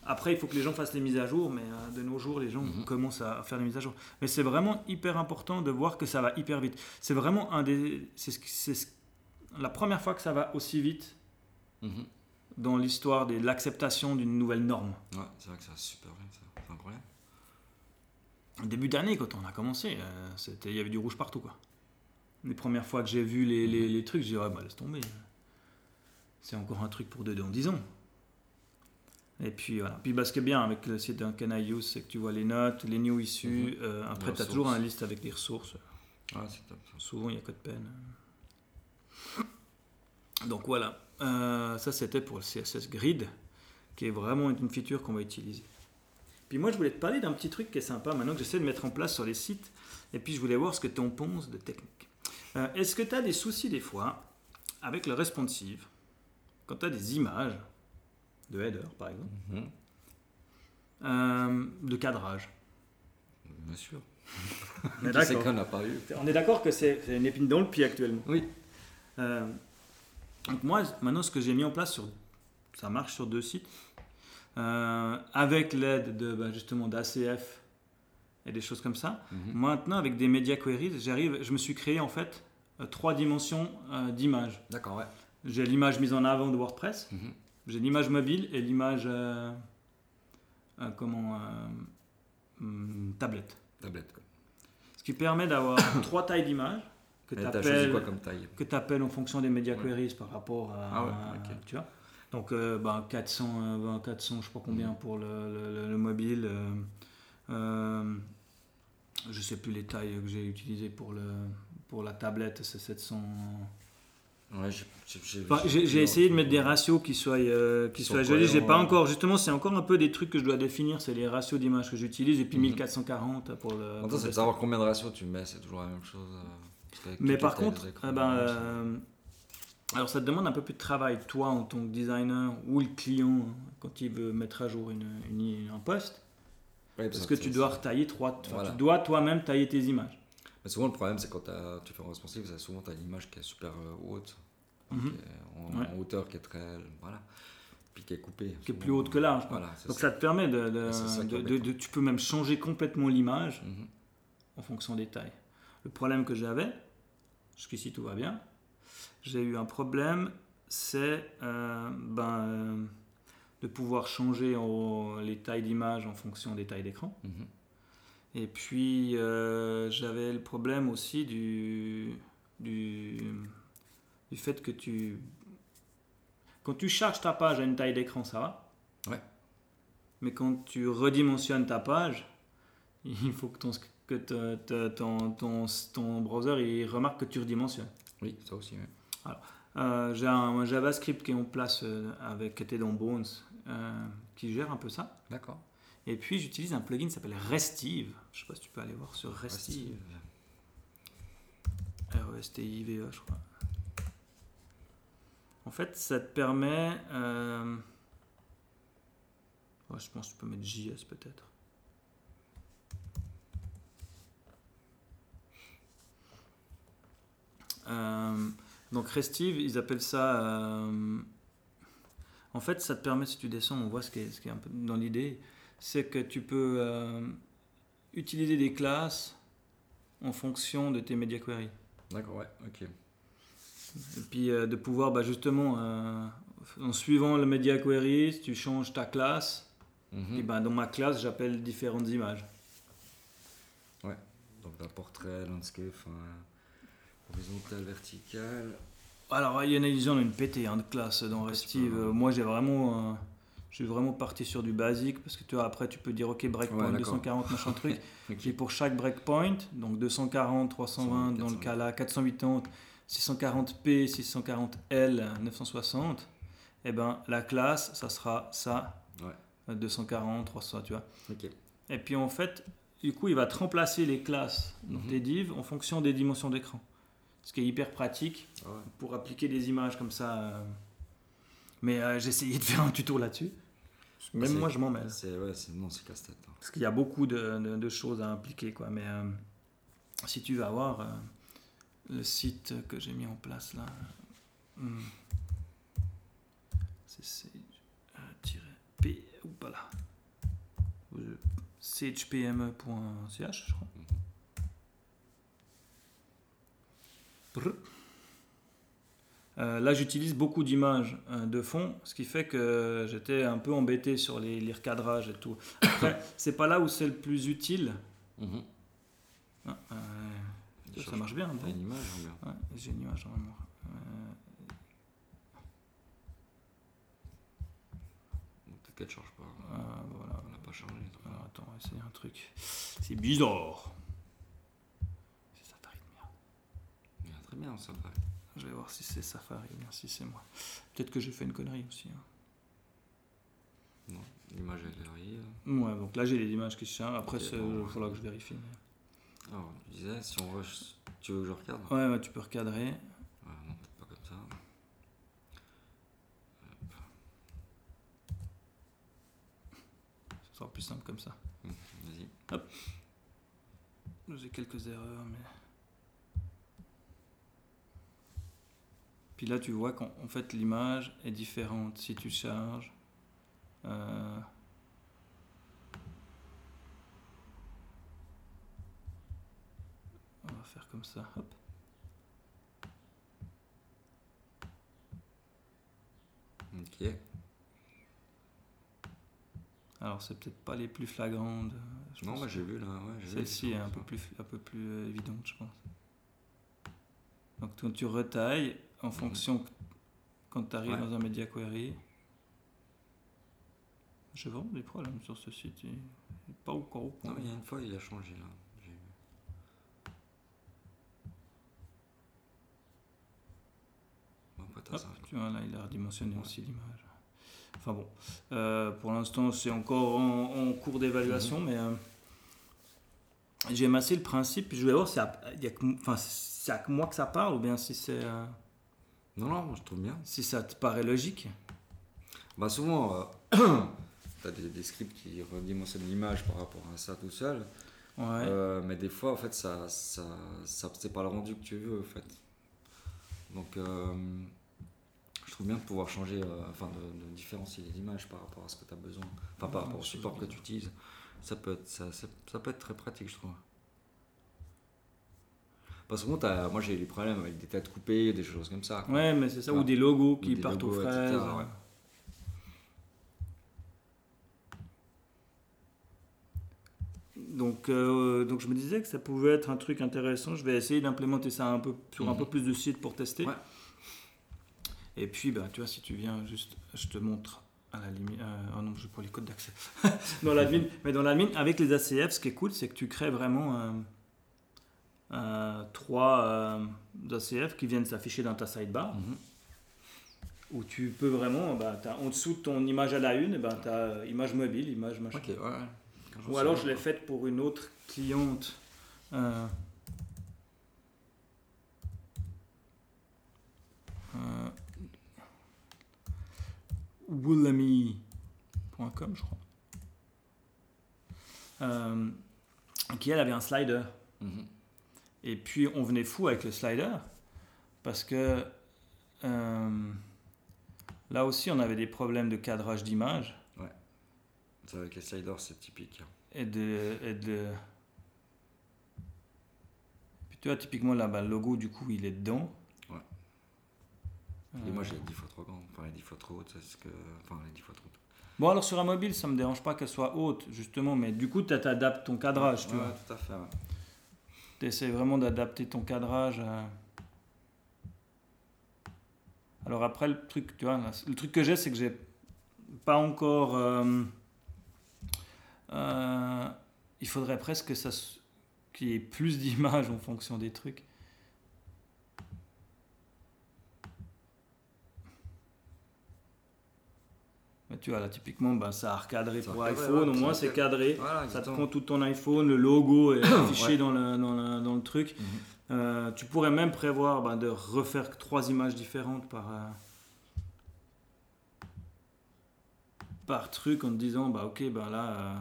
Après, il faut que les gens fassent les mises à jour, mais euh, de nos jours, les gens Mhm. commencent à faire les mises à jour. Mais c'est vraiment hyper important de voir que ça va hyper vite. C'est vraiment un des, c'est la première fois que ça va aussi vite Mhm. Dans l'histoire de l'acceptation d'une nouvelle norme. Ouais, c'est vrai que ça super bien, ça. C'est incroyable. Au début d'année, quand on a commencé, euh, c'était, il y avait du rouge partout, quoi. Les premières fois que j'ai vu les, les- les trucs, j'ai dit, ouais, bah, laisse tomber. C'est encore un truc pour deux dans 10 ans. Et puis voilà. Puis bah, ce qui est bien avec le site d'un Can I Use, c'est que tu vois les notes, les news issues. euh, après, tu as toujours une liste avec les ressources. Ouais, c'est top. Souvent, il n'y a que de peine. Donc voilà. Euh, ça, c'était pour le CSS Grid, qui est vraiment une feature qu'on va utiliser. Puis moi, je voulais te parler d'un petit truc qui est sympa maintenant que j'essaie de mettre en place sur les sites. Et puis, je voulais voir ce que tu en penses de technique. Euh, Est-ce que tu as des soucis des fois avec le responsive? Quand tu as des images de header, par exemple, Mhm. euh, de cadrage Bien sûr. On est <laughs> d'accord. qu'on n'a pas eu On est d'accord que c'est c'est une épine dans le pied actuellement. Oui. Donc moi, maintenant, ce que j'ai mis en place, sur, ça marche sur deux sites, euh, avec l'aide de bah, justement d'ACF et des choses comme ça. Mhm. Maintenant, avec des media queries, j'arrive, je me suis créé en fait euh, trois dimensions euh, d'image. D'accord, ouais. J'ai l'image mise en avant de WordPress, Mhm. j'ai l'image mobile et l'image euh, comment hum, tablette. Tablette, quoi. Ce qui permet d'avoir <coughs> trois tailles d'images que tu appelles appelles en fonction des media Ouais. queries par rapport à. Ah ouais. Tu vois Donc, euh, ben, 400, euh, ben, 400, je sais pas combien Mm. pour le, le- le- le mobile. euh, euh, je sais plus les tailles que j'ai utilisées pour, le, pour la tablette, c'est 700. Ouais, j'ai- Enfin, essayé de mettre des ratios qui soient, euh, qui soient jolis. J'ai pas encore, justement, c'est encore un peu des trucs que je dois définir. C'est les ratios d'images que j'utilise et puis Mhm. 1440 pour le. le c'est savoir combien de ratios tu mets, c'est toujours la même chose. Mais par contre, eh ben, euh, alors ça te demande un peu plus de travail, toi en tant que designer ou le client quand il veut mettre à jour une, une- un poste, Ouais, parce que tu dois retailler trois, Voilà. tu dois toi-même tailler tes images. Mais souvent, le problème, c'est quand tu fais un responsive, c'est souvent tu as une image qui est super euh, haute, Mhm. qui est en, Ouais. en hauteur, qui est très. Voilà. Puis qui est coupée. Qui est plus haute que large. Voilà, Donc ça. ça te permet ça de- tu peux même changer complètement l'image Mhm. en fonction des tailles. Le problème que j'avais, jusqu'ici tout va bien, j'ai eu un problème, c'est euh, ben, euh, de pouvoir changer en- les tailles d'image en fonction des tailles d'écran. Mhm. Et puis, euh, j'avais le problème aussi du, du, du fait que tu... Quand tu charges ta page à une taille d'écran, ça va. Ouais. Mais quand tu redimensionnes ta page, <laughs> il faut que ton, que te- te- ton, ton, ton browser il remarque que tu redimensionnes. Oui, ça aussi. Euh, J'ai un, JavaScript qui est en place euh, avec, qui était dans Bones, euh, qui gère un peu ça. D'accord. Et puis j'utilise un plugin qui s'appelle Restive. Je sais pas si tu peux aller voir sur Restive. R-E-S-T-I-V-E, je crois. En fait, ça te permet. euh, ouais, je pense que tu peux mettre JS peut-être. Donc Restive, ils appellent ça. euh, en fait, ça te permet, si tu descends, on voit ce qui est, ce qui est un peu dans l'idée, c'est que tu peux euh, utiliser des classes en fonction de tes media queries. D'accord, ouais, ok. Et puis euh, de pouvoir bah, justement, euh, en suivant le media query, si tu changes ta classe, Mhm. et ben, dans ma classe, j'appelle différentes images. Donc un portrait, landscape, enfin, horizontal, vertical. Alors, il y en a, ils en ont une pétée hein, de classe dans Restive. peux- Euh, Moi, j'ai vraiment, euh, je suis vraiment parti sur du basique parce que tu vois, après, tu peux dire OK, breakpoint Ouais, d'accord. 240, machin <laughs> truc. Et pour chaque breakpoint, donc 240, 320 dans le 408. cas là, 480, 640p, 640L, 960, et ben la classe, ça sera ça, Ouais. euh, 240, 300, tu vois. Ok. Et puis en fait, du coup, il va te remplacer les classes dans Mhm. tes divs en fonction des dimensions d'écran. Ce qui est hyper pratique Ah ouais. pour appliquer des images comme ça. euh. Mais euh, j'ai essayé de faire un tuto là-dessus. Même moi, je m'en mêle. C'est ouais, non, c'est casse-tête. hein. Parce qu'il y a beaucoup de, de- de choses à impliquer. Quoi. Mais euh, si tu vas voir euh, le site que j'ai mis en place là, hmm, c'est sagepme.ch, je crois. Euh, là, j'utilise beaucoup d'images euh, de fond, ce qui fait que j'étais un peu embêté sur les, les recadrages et tout. Après, <coughs> c'est pas là où c'est le plus utile. Mhm. Ah, euh, ça marche bien. T'as une image bien Ouais, j'ai une image. Euh, Bon, Peut-être qu'elle charge pas. voilà. On n'a pas chargé. Alors, attends, on va essayer un truc. C'est bizarre. C'est Safari de merde. Je vais voir si c'est Safari ou bien si c'est moi. Peut-être que j'ai fait une connerie aussi. hein. Non, l'image elle arrive. Ouais, donc là j'ai les images qui se. Après, il bon, faudra que je vérifie. mais- Alors, tu disais, si on rush, tu veux que je regarde Ouais, ouais, tu peux recadrer. Ouais, non, pas comme ça. Ce sera plus simple comme ça. Hum, Vas-y. J'ai quelques erreurs, mais. Puis là, tu vois qu'en en fait, l'image est différente si tu charges. Euh, On va faire comme ça. Hop. Ok. Alors, c'est peut-être pas les plus flagrantes. euh, je Non, moi j'ai vu là. Ouais, Celle-ci est un peu plus, un peu plus euh, évidente, je pense. Donc, quand tu retailles en fonction que- quand tu arrives. Ouais. dans un media query. J'ai vraiment des problèmes sur ce site. Il n'est pas encore au point. Non, il y a une fois, il a changé là. Bon, tu vois, là, il a redimensionné Ouais. aussi l'image. Enfin bon, euh, pour l'instant, c'est encore en, en cours d'évaluation, Mhm. mais euh, j'aime assez le principe. Je vais voir si à- il y a que, enfin, si c'est à moi que ça parle ou bien si, c'est, euh, Non, non, moi je trouve bien. si ça te paraît logique. Bah souvent, <clears throat> tu as des, des scripts qui redimensionnent l'image par rapport à ça tout seul. Ouais. Euh, mais des fois, en fait, ça, ça, ça c'est pas le rendu que tu veux, en fait. Donc, euh, je trouve bien de pouvoir changer, euh, enfin, de, de différencier les images par rapport à ce que tu as besoin, enfin, par Ouais, rapport au support que tu utilises. Ça peut être, ça peut être très pratique, je trouve. Parce que bon, moi j'ai eu des problèmes avec des têtes coupées, des choses comme ça. quoi. Ouais, mais c'est ça, Ouais. ou des logos qui des partent logos, aux etc., fraises. ouais. Donc, euh, donc je me disais que ça pouvait être un truc intéressant. Je vais essayer d'implémenter ça un peu, sur un Mhm. peu plus de sites pour tester. Ouais. Et puis, bah, tu vois, si tu viens juste, je te montre à la limite. euh, oh non, je pas les codes d'accès. <laughs> dans l'admin. <laughs> Mais dans l'admin, avec les ACF, ce qui est cool, c'est que tu crées vraiment euh, trois euh, ACF qui viennent s'afficher dans ta sidebar. Mhm. Où tu peux vraiment, bah, en dessous de ton image à la une, bah, tu as image mobile, image machin. Ouais. ouais. Ou alors je l'ai faite pour une autre cliente. Euh, euh, Woolamy.com, je crois. Euh, qui elle avait un slider. Mhm. Et puis on venait fou avec le slider Parce que euh, là aussi, on avait des problèmes de cadrage d'image. C'est avec les sliders, c'est typique. Et de, et de... Puis tu vois, typiquement là, bah, le logo, du coup, il est dedans. Ouais. Euh, Et moi, j'ai les 10 fois trop grand, enfin les 10 fois trop haute, c'est ce que. Enfin, les 10 fois trop haute. Bon, alors sur un mobile, ça me dérange pas qu'elle soit haute, justement, mais du coup, tu adaptes ton cadrage, tu Ouais, vois. tout à fait. ouais. Tu vraiment d'adapter ton cadrage. Alors après, le truc, tu vois, le truc que j'ai, c'est que j'ai pas encore. euh, euh, il faudrait presque qu'il y ait plus <laughs> d'images en fonction des trucs. Tu vois, là, typiquement, ben, ça a recadré Ça pour recadré, iPhone, ouais, au moins c'est cadré. Voilà, Ça te prend tout ton iPhone, le logo est <coughs> affiché Ouais. dans, le, dans, le, dans le truc. Mhm. Euh, tu pourrais même prévoir bah, de refaire trois images différentes par, euh, par truc en te disant bah ok bah là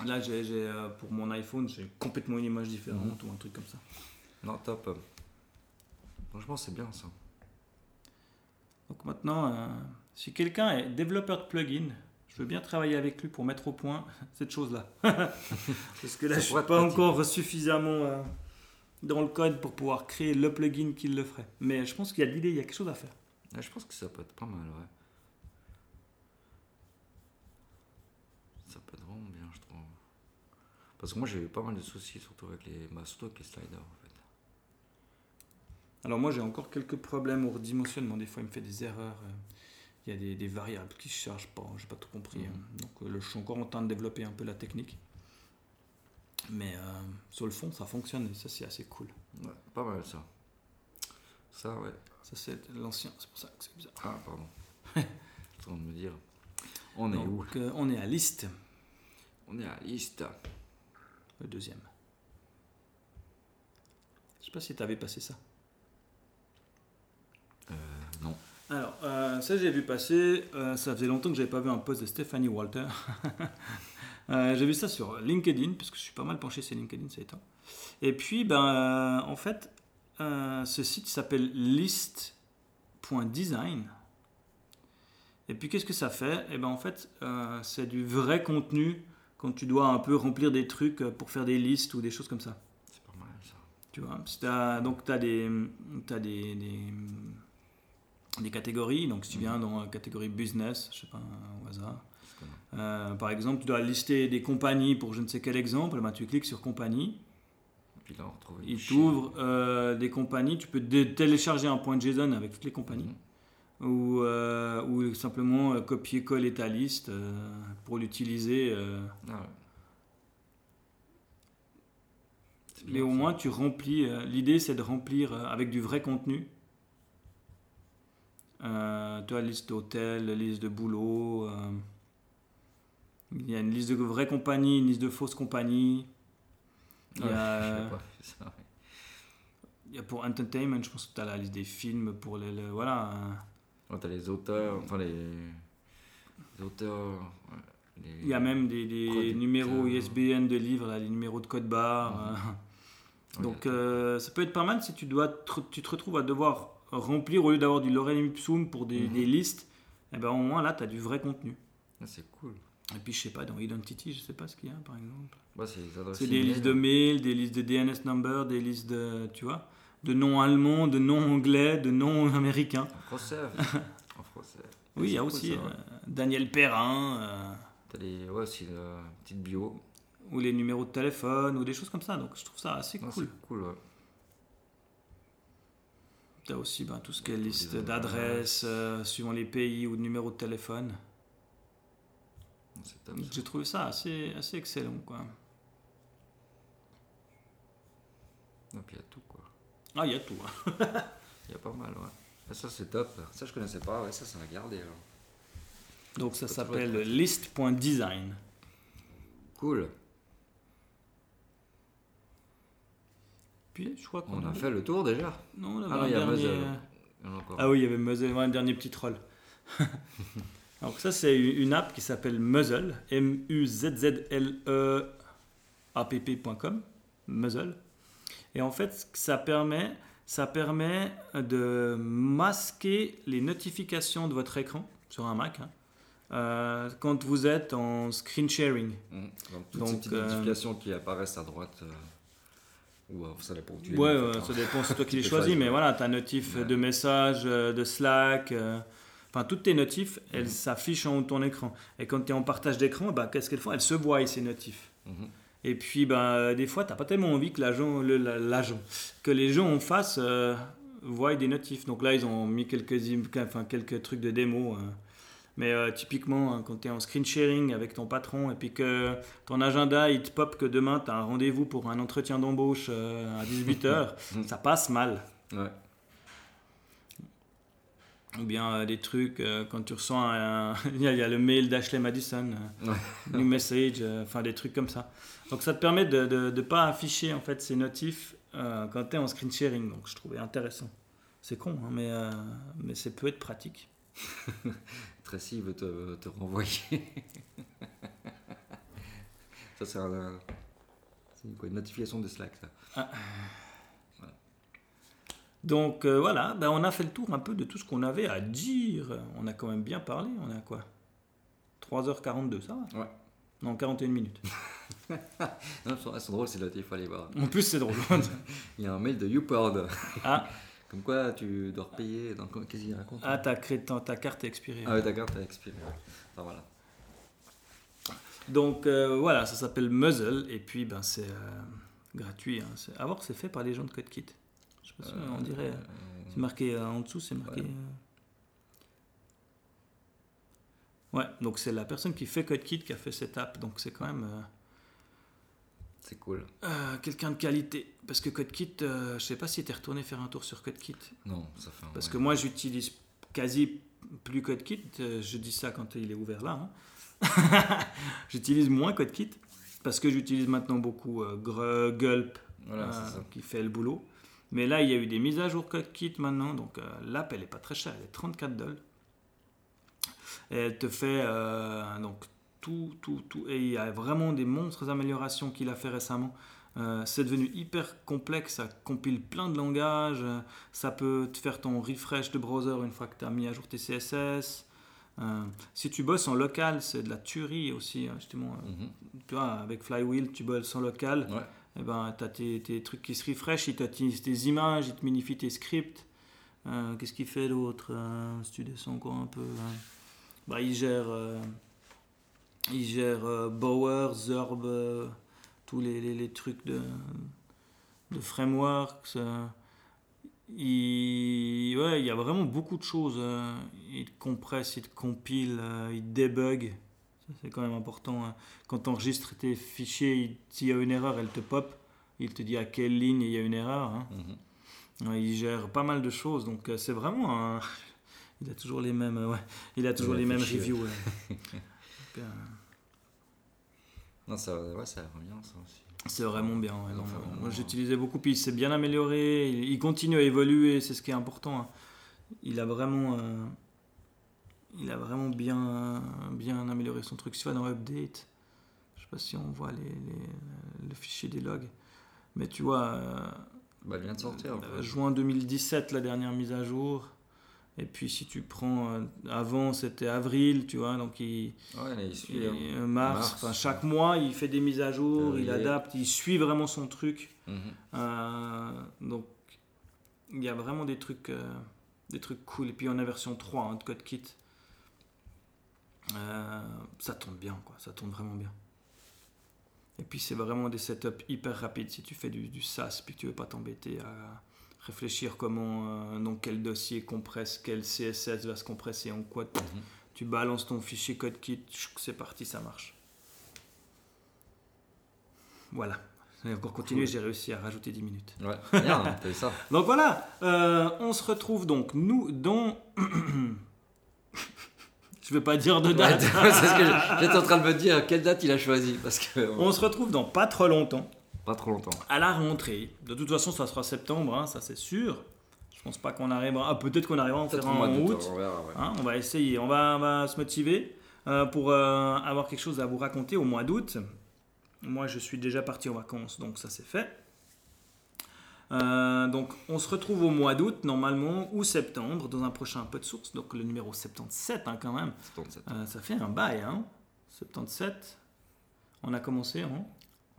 euh, là j'ai euh, pour mon iPhone j'ai complètement une image différente ou un truc comme ça. Non, top. Franchement, c'est bien ça. Donc maintenant euh, si quelqu'un est développeur de plugin je veux bien travailler avec lui pour mettre au point <laughs> cette chose-là. <laughs> Parce que là, je suis pourrait pas pratique. encore suffisamment euh, dans le code pour pouvoir créer le plugin qui le ferait. Mais je pense qu'il y a de l'idée, il y a quelque chose à faire. Je pense que ça peut être pas mal, ouais. Ça peut être vraiment bien, je trouve. Parce que moi, j'ai eu pas mal de soucis, surtout avec les, bah, surtout avec les sliders, en fait. Alors moi, j'ai encore quelques problèmes au redimensionnement. Des fois, il me fait des erreurs. euh, Il y a des, des variables qui ne chargent pas. J'ai pas tout compris. Mhm. hein. Donc euh, je suis encore en train de développer un peu la technique. Mais euh, sur le fond, ça fonctionne et ça, c'est assez cool. Ouais, pas mal, ça. Ça, ouais. Ça, c'est l'ancien. C'est pour ça que c'est bizarre. Ah, pardon. <laughs> De me dire. On est où? euh, on est à liste, On est à liste. le deuxième. Je sais pas si tu avais passé ça. Euh, non. Alors, euh, ça j'ai vu passer, euh, ça faisait longtemps que j'avais pas vu un post de Stephanie Walter. <laughs> Euh, j'ai vu ça sur LinkedIn, parce que je suis pas mal penché sur LinkedIn ces temps. Et puis, ben, en fait, ce site s'appelle list.design. Et puis, qu'est-ce que ça fait? Et ben, en fait, c'est du vrai contenu quand tu dois un peu remplir des trucs pour faire des listes ou des choses comme ça. C'est pas mal, ça. Tu vois, donc tu as, des, des, des, des catégories. Donc si tu viens dans la catégorie business, je sais pas, au hasard. Euh, par exemple, tu dois lister des compagnies pour je ne sais quel exemple. Ben, tu cliques sur compagnie. Puis là, on Il t'ouvre euh, des compagnies. Tu peux télécharger un point JSON avec toutes les compagnies. Mhm. Ou, euh, ou simplement copier-coller ta liste pour l'utiliser. Ah ouais. Mais au moins, tu remplis. L'idée, c'est de remplir avec du vrai contenu. Euh, tu as liste d'hôtels, liste de boulot. euh, il y a une liste de vraies compagnies, une liste de fausses compagnies. Il y a, <laughs> j'avais pas fait ça, ouais. il y a pour entertainment, je pense que tu as la liste des films pour les. le- voilà. Ouais, t'as les auteurs, enfin les, les auteurs. les- Il y a même des, numéros ISBN de livres, là, les numéros de code barre. euh. Donc euh, ça peut être pas mal si tu, dois te- tu te retrouves à devoir remplir au lieu d'avoir du lorem ipsum pour des, Mhm. des listes. Et ben au moins là, tu as du vrai contenu. Ah, c'est cool. Et puis je sais pas, dans Identity, je sais pas ce qu'il y a par exemple. Bah, c'est des listes de mails, des listes de DNS number, des listes de, tu vois, de noms allemands, de noms anglais, de noms <laughs> américains. En français. <laughs> en français. Oui, il y a aussi ça, ouais. euh, Daniel Perrin, euh, T'as les. Ouais, aussi la petite bio. ou les numéros de téléphone, ou des choses comme ça. Donc je trouve ça assez Ah, cool. C'est cool, ouais. Tu as aussi ben, tout ce qui est liste adresses. d'adresses, euh, suivant les pays ou de numéros de téléphone. C'est. Donc. J'ai trouvé ça assez, assez excellent. Quoi. Puis il y a tout, quoi. Ah, il y a tout. hein. <laughs> Il y a pas mal, ouais. Ah, ça, c'est top. Ça, je connaissais pas. Ouais, ça, ça va garder. alors. Donc ça s'appelle list.design. Cool. Puis je crois qu'on On a fait le tour déjà. Non, on avait Ah non, il y a Muzzle. A. Ah oui, il y avait Muzzle, ouais, un dernier petit troll. <laughs> Donc ça, c'est une app qui s'appelle Muzzle, M-U-Z-Z-L-E-A-P-P.com, Muzzle. Et en fait, ça permet, ça permet de masquer les notifications de votre écran sur un Mac. hein, euh, quand vous êtes en screen sharing. Mhm. Donc, toutes Donc, ces petites euh, notifications qui apparaissent à droite. euh, ou euh, ça dépend où tu les Ouais, mets, en hein. ça dépend, c'est <laughs> toi qui les Tu choisis, mais voilà, ta notif Ouais. de messages, euh, de Slack, euh, enfin toutes tes notifs, elles Mhm. s'affichent en haut de ton écran. Et quand tu es en partage d'écran, bah, qu'est-ce qu'elles font? Elles se voient ces notifs. Mhm. Et puis, ben, des fois, tu n'as pas tellement envie que l'agent, que les gens en face euh, voient des notifs. Donc là, ils ont mis quelques, enfin, quelques trucs de démo. euh. Mais euh, typiquement, hein, quand tu es en screen sharing avec ton patron et puis que ton agenda, il te pop que demain, tu as un rendez-vous pour un entretien d'embauche euh, à 18h, <laughs> ça passe mal. Ouais. Ou bien euh, des trucs, quand tu reçois un... <laughs> il, y a, le mail d'Ashley Madison, <laughs> Ouais. new message, enfin des trucs comme ça. Donc ça te permet de ne pas afficher en fait ces notifs quand tu es en screen sharing. Donc je trouvais intéressant. C'est con, hein, mais, mais ça peut être pratique. <laughs> Tracy veut te, te renvoyer. <laughs> ça, c'est un- une notification de Slack, ça. Donc euh, voilà, ben, on a fait le tour un peu de tout ce qu'on avait à dire. On a quand même bien parlé. On a quoi? 3h42, ça va? Ouais. Non, 41 minutes. <laughs> Non, sont, drôles, ces il faut aller voir. En plus, c'est drôle. Il y a un mail de YouPord. ah, Comme quoi, tu dois repayer. Dans... Qu'est-ce qu'il raconte ah ta, cré- ta, ta carte est expirée. Ah ouais, d'accord, t'as expiré. ouais. Enfin, voilà. Donc euh, voilà, ça s'appelle Muzzle et puis ben c'est euh, gratuit. Hein. C'est- À voir, c'est fait par les gens de CodeKit. Je sais pas si on dirait. euh, C'est marqué euh, en dessous, c'est marqué. Ouais. euh, Ouais, donc c'est la personne qui fait CodeKit qui a fait cette app, donc c'est quand même euh, C'est cool. euh, quelqu'un de qualité. Parce que CodeKit, euh, je sais pas si tu es retourné faire un tour sur CodeKit. Non, ça fait un Parce que moi, j'utilise quasi plus CodeKit. euh, je dis ça quand il est ouvert là. hein. <laughs> j'utilise moins CodeKit parce que j'utilise maintenant beaucoup euh, Gr- Gulp Voilà, qui fait le boulot. Mais là, il y a eu des mises à jour CodeKit maintenant. Donc l'app, elle est pas très chère. Elle est 34 dollars. Et elle te fait donc tout, tout, tout. Et il y a vraiment des monstres améliorations qu'il a fait récemment. Euh, c'est devenu hyper complexe, ça compile plein de langages, euh, ça peut te faire ton refresh de browser une fois que tu as mis à jour tes CSS. Euh, si tu bosses en local, c'est de la tuerie aussi, hein, justement. Mhm. Tu vois, avec Flywheel, tu bosses en local, Ouais. et ben, tu as tes, tes trucs qui se refresh, il t'utilise tes images, il te minifie tes scripts. Qu'est-ce qu'il fait d'autre euh, Si tu descends encore un peu. hein. Bah, il gère, il gère euh, Bower, Zurb, euh, tous les, les- les trucs de, de frameworks. euh. il, ouais, il y a vraiment beaucoup de choses. euh. il te compresse, il te compile, il te débug. C'est quand même important. hein. Quand tu enregistres tes fichiers, il- s'il y a une erreur, elle te pop. Il te dit à quelle ligne il y a une erreur. hein. Mhm. Il gère pas mal de choses, donc c'est vraiment un... <laughs> Il a toujours les mêmes, ouais, il a toujours les mêmes reviews. ouais. <laughs> Donc, euh, Non, ça, ouais, ça revient, ça aussi. c'est vraiment bien. ouais, non, Enfin, moi, j'utilisais beaucoup, puis il s'est bien amélioré, il, il continue à évoluer, c'est ce qui est important. hein. Il a vraiment, euh, il a vraiment bien, bien amélioré son truc. Si tu vas dans Update, je sais pas si on voit les, les- le fichier des logs, mais tu vois. euh, Bah, elle vient de sortir. Euh, juin 2017, la dernière mise à jour. Et puis si tu prends euh, avant, c'était avril, tu vois, donc il, Ouais, mais il suit. il- hein. euh, mars, Mars. chaque mois, il fait des mises à jour, il adapte, il suit vraiment son truc. Mhm. Euh, donc il y a vraiment des trucs, euh, des trucs cool. Et puis on a version 3 hein, de CodeKit. Euh, ça tourne bien, quoi. Ça tourne vraiment bien. Et puis c'est vraiment des setups hyper rapides si tu fais du, du SaaS puis que tu veux pas t'embêter à réfléchir comment, euh, dans quel dossier compresse, quel CSS va se compresser en quoi. Mhm. Tu balances ton fichier CodeKit, tchouc, c'est parti, ça marche. Voilà. J'ai encore continué, j'ai réussi à rajouter 10 minutes. Ouais, <laughs> bien, t'as vu ça. Donc voilà, euh, on se retrouve donc nous dans. <coughs> je vais pas dire de Ouais, date. <laughs> je- j'étais en train de me dire quelle date il a choisi parce que on se retrouve dans pas trop longtemps, pas trop longtemps. à la rentrée. De toute façon, ça sera septembre, hein, ça c'est sûr. Je pense pas qu'on arrivera. Ah, peut-être qu'on arrivera à en faire en août. on verra, ouais. Hein, on va essayer, on va, on va se motiver euh, pour euh, avoir quelque chose à vous raconter au mois d'août. Moi, je suis déjà parti en vacances, donc ça c'est fait. Euh, donc on se retrouve au mois d'août normalement ou septembre dans un prochain peu de source. Donc le numéro 77 hein, quand même. 77. Euh, ça fait un bail, hein 77. On a commencé en...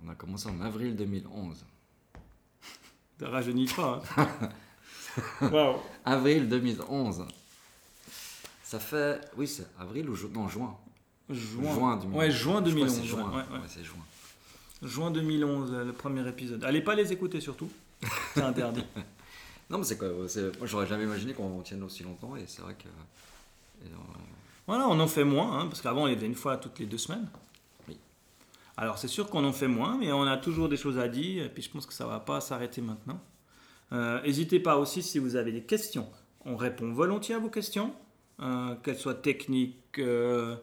On a commencé en avril 2011. Ne rajeunis pas. hein. <laughs> Avril 2011. Ça fait. Oui, c'est avril ou ju- non, juin. Juin. Juin 2011. Ouais, juin Je crois que 2011. c'est juin. ouais, ouais. Ouais, c'est juin. Juin 2011, euh, le premier épisode. Allez pas les écouter surtout. <laughs> C'est interdit. Non, mais c'est quoi c'est- Moi, j'aurais jamais imaginé qu'on tienne aussi longtemps et c'est vrai que. et, euh, Voilà, on en fait moins, hein, parce qu'avant on les faisait une fois toutes les deux semaines. Alors c'est sûr qu'on en fait moins, mais on a toujours des choses à dire, et puis je pense que ça va pas s'arrêter maintenant. Euh, N'hésitez pas aussi si vous avez des questions. On répond volontiers à vos questions, euh, qu'elles soient techniques euh,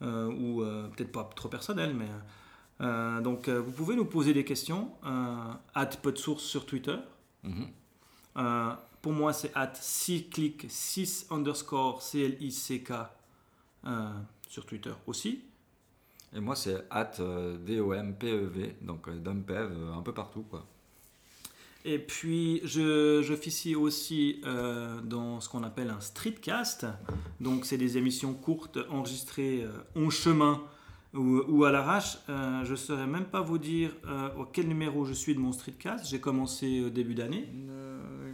euh, ou peut-être pas trop personnelles, mais donc vous pouvez nous poser des questions. At Podsource sur Twitter. mhm. Pour moi, c'est at 6 click 6 underscore C-L-I-C-K sur Twitter aussi. Et moi, c'est at euh, D-O-M-P-E-V, donc euh, Dumpev, euh, un peu partout, quoi. Et puis, je- j'officie aussi euh, dans ce qu'on appelle un streetcast. Donc, c'est des émissions courtes enregistrées euh, en chemin ou, ou à l'arrache. Euh, je ne saurais même pas vous dire au quel numéro je suis de mon streetcast. J'ai commencé au début d'année. Il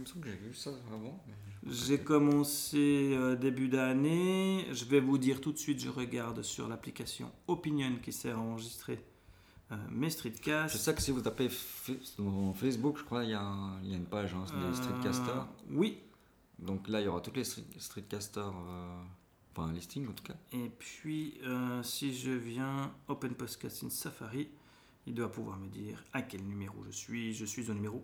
me semble que j'ai vu ça avant. mais J'ai commencé euh, début d'année. Je vais vous dire tout de suite, je regarde sur l'application Opinion qui sert à enregistrer euh, mes Je streetcasts. sais que si vous tapez dans Facebook, je crois, il y, a y une page, hein, c'est des Euh, streetcasters. Oui. Donc là, il y aura tous les street- streetcasters, enfin un listing en tout cas. Et puis, si je viens Open Podcast in Safari, il doit pouvoir me dire à quel numéro je suis. Je suis au numéro.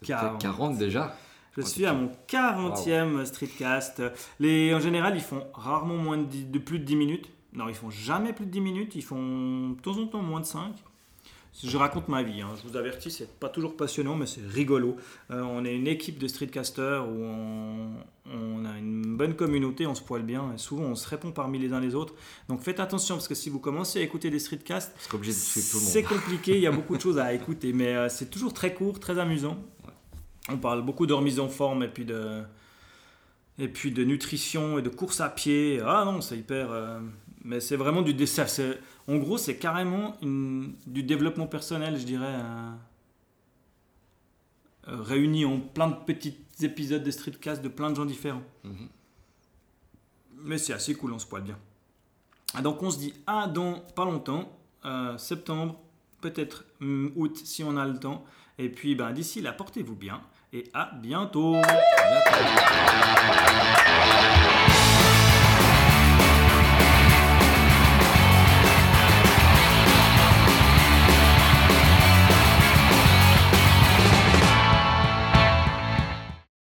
C'est 40. 40 déjà. Je suis à mon 40e streetcast. Les, en général, ils font rarement moins de, 10 de plus de 10 minutes. Non, ils font jamais plus de 10 minutes. Ils font de temps en temps moins de 5. Je raconte ma vie. hein. Je vous avertis, c'est pas toujours passionnant, mais c'est rigolo. Euh, on est une équipe de streetcasters où on, on a une bonne communauté, on se poile bien. Et souvent, on se répond parmi les uns les autres. Donc faites attention parce que si vous commencez à écouter des streetcasts, c'est compliqué, il y a <laughs> beaucoup de choses à écouter, mais euh, c'est toujours très court, très amusant. On parle beaucoup de remise en forme et puis de, et puis de nutrition et de course à pied. Ah non, c'est hyper. euh, mais c'est vraiment du c'est- En gros, c'est carrément une- du développement personnel, je dirais, euh, euh, réuni en plein de petits épisodes de streetcast de plein de gens différents. Mhm. Mais c'est assez cool, on se poile bien. Ah, Donc on se dit à dans pas longtemps, euh, septembre, peut-être hum, août si on a le temps. Et puis ben, d'ici là, portez-vous bien et à bientôt.